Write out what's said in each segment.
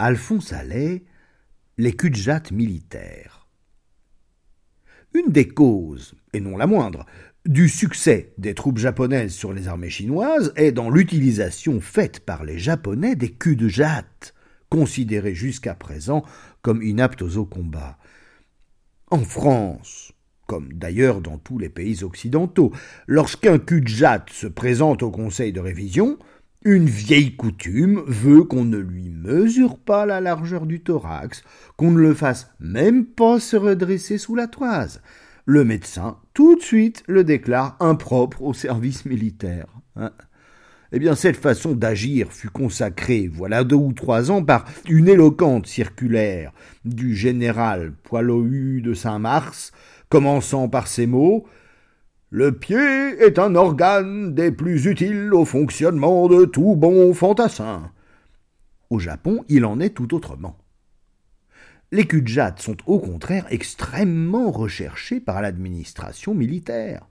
Alphonse Allais, les Kudjat militaires. Une des causes, et non la moindre, du succès des troupes japonaises sur les armées chinoises est dans l'utilisation faite par les Japonais des Kudjat, considérés jusqu'à présent comme inaptes au combat. En France, comme d'ailleurs dans tous les pays occidentaux, lorsqu'un Kudjat se présente au conseil de révision, une vieille coutume veut qu'on ne lui mesure pas la largeur du thorax, qu'on ne le fasse même pas se redresser sous la toise. Le médecin, tout de suite, le déclare impropre au service militaire. Hein. eh bien, cette façon d'agir fut consacrée, voilà deux ou trois ans, par une éloquente circulaire du général Poilohu de Saint-Mars, commençant par ces mots le pied est un organe des plus utiles au fonctionnement de tout bon fantassin. Au Japon, il en est tout autrement. Les kudjats sont au contraire extrêmement recherchés par l'administration militaire.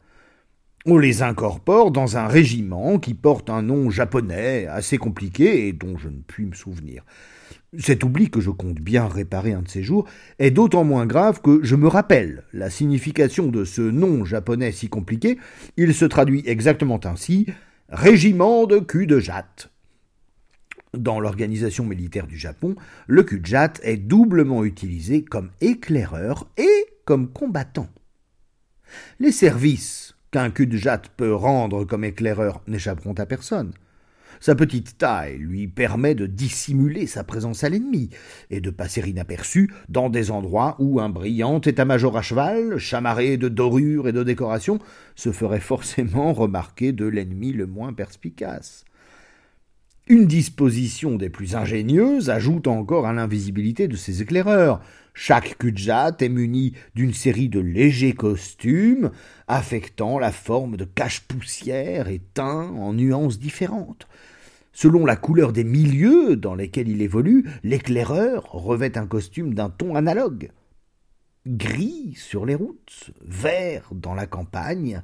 On les incorpore dans un régiment qui porte un nom japonais assez compliqué et dont je ne puis me souvenir. Cet oubli que je compte bien réparer un de ces jours est d'autant moins grave que je me rappelle la signification de ce nom japonais si compliqué. Il se traduit exactement ainsi Régiment de cul de jatte. Dans l'organisation militaire du Japon, le cul de jatte est doublement utilisé comme éclaireur et comme combattant. Les services qu'un cul de jatte peut rendre comme éclaireur n'échapperont à personne. Sa petite taille lui permet de dissimuler sa présence à l'ennemi et de passer inaperçu dans des endroits où un brillant état-major à cheval, chamarré de dorures et de décorations, se ferait forcément remarquer de l'ennemi le moins perspicace. Une disposition des plus ingénieuses ajoute encore à l'invisibilité de ces éclaireurs. Chaque kudjat est muni d'une série de légers costumes affectant la forme de cache-poussière et teints en nuances différentes. Selon la couleur des milieux dans lesquels il évolue, l'éclaireur revêt un costume d'un ton analogue. Gris sur les routes, vert dans la campagne,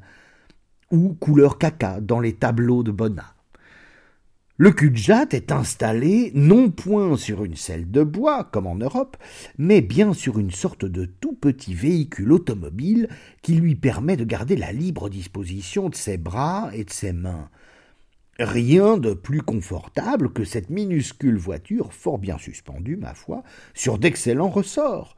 ou couleur caca dans les tableaux de Bonnat. Le cul-de-jatte est installé non point sur une selle de bois, comme en Europe, mais bien sur une sorte de tout petit véhicule automobile qui lui permet de garder la libre disposition de ses bras et de ses mains. Rien de plus confortable que cette minuscule voiture, fort bien suspendue, ma foi, sur d'excellents ressorts,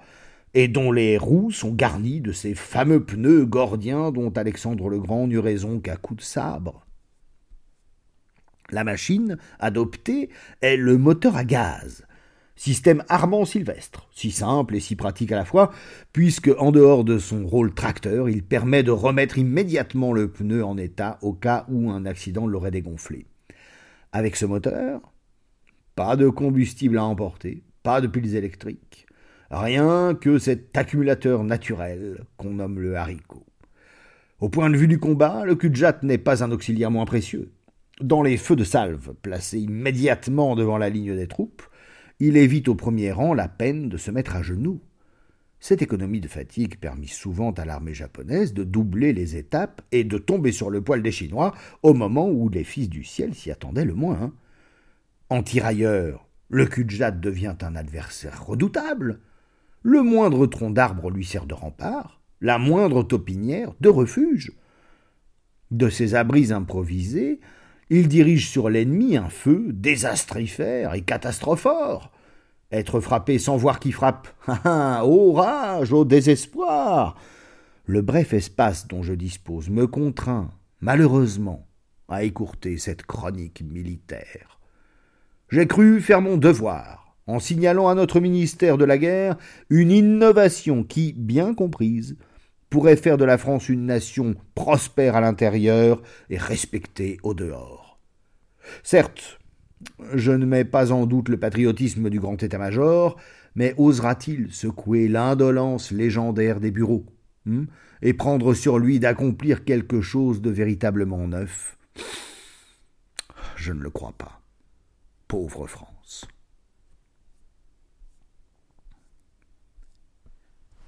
et dont les roues sont garnies de ces fameux pneus gordiens dont Alexandre le Grand n'eut raison qu'à coups de sabre. La machine adoptée est le moteur à gaz, Système Armand Sylvestre, si simple et si pratique à la fois, puisque, en dehors de son rôle tracteur, il permet de remettre immédiatement le pneu en état au cas où un accident l'aurait dégonflé. Avec ce moteur, pas de combustible à emporter, pas de piles électriques, rien que cet accumulateur naturel qu'on nomme le haricot. Au point de vue du combat, le cul n'est pas un auxiliaire moins précieux. Dans les feux de salve, placés immédiatement devant la ligne des troupes, il évite au premier rang la peine de se mettre à genoux. Cette économie de fatigue permit souvent à l'armée japonaise de doubler les étapes et de tomber sur le poil des Chinois au moment où les fils du ciel s'y attendaient le moins. En tirailleur, le Kudjat devient un adversaire redoutable. Le moindre tronc d'arbre lui sert de rempart, la moindre taupinière de refuge. De ces abris improvisés, il dirige sur l'ennemi un feu désastrifère et catastrophore. Être frappé sans voir qui frappe. Au rage, au désespoir. Le bref espace dont je dispose me contraint, malheureusement, à écourter cette chronique militaire. J'ai cru faire mon devoir en signalant à notre ministère de la guerre une innovation qui, bien comprise, pourrait faire de la France une nation prospère à l'intérieur et respectée au dehors. Certes, je ne mets pas en doute le patriotisme du grand état-major, mais osera-t-il secouer l'indolence légendaire des bureaux hmm, et prendre sur lui d'accomplir quelque chose de véritablement neuf? Je ne le crois pas. Pauvre France.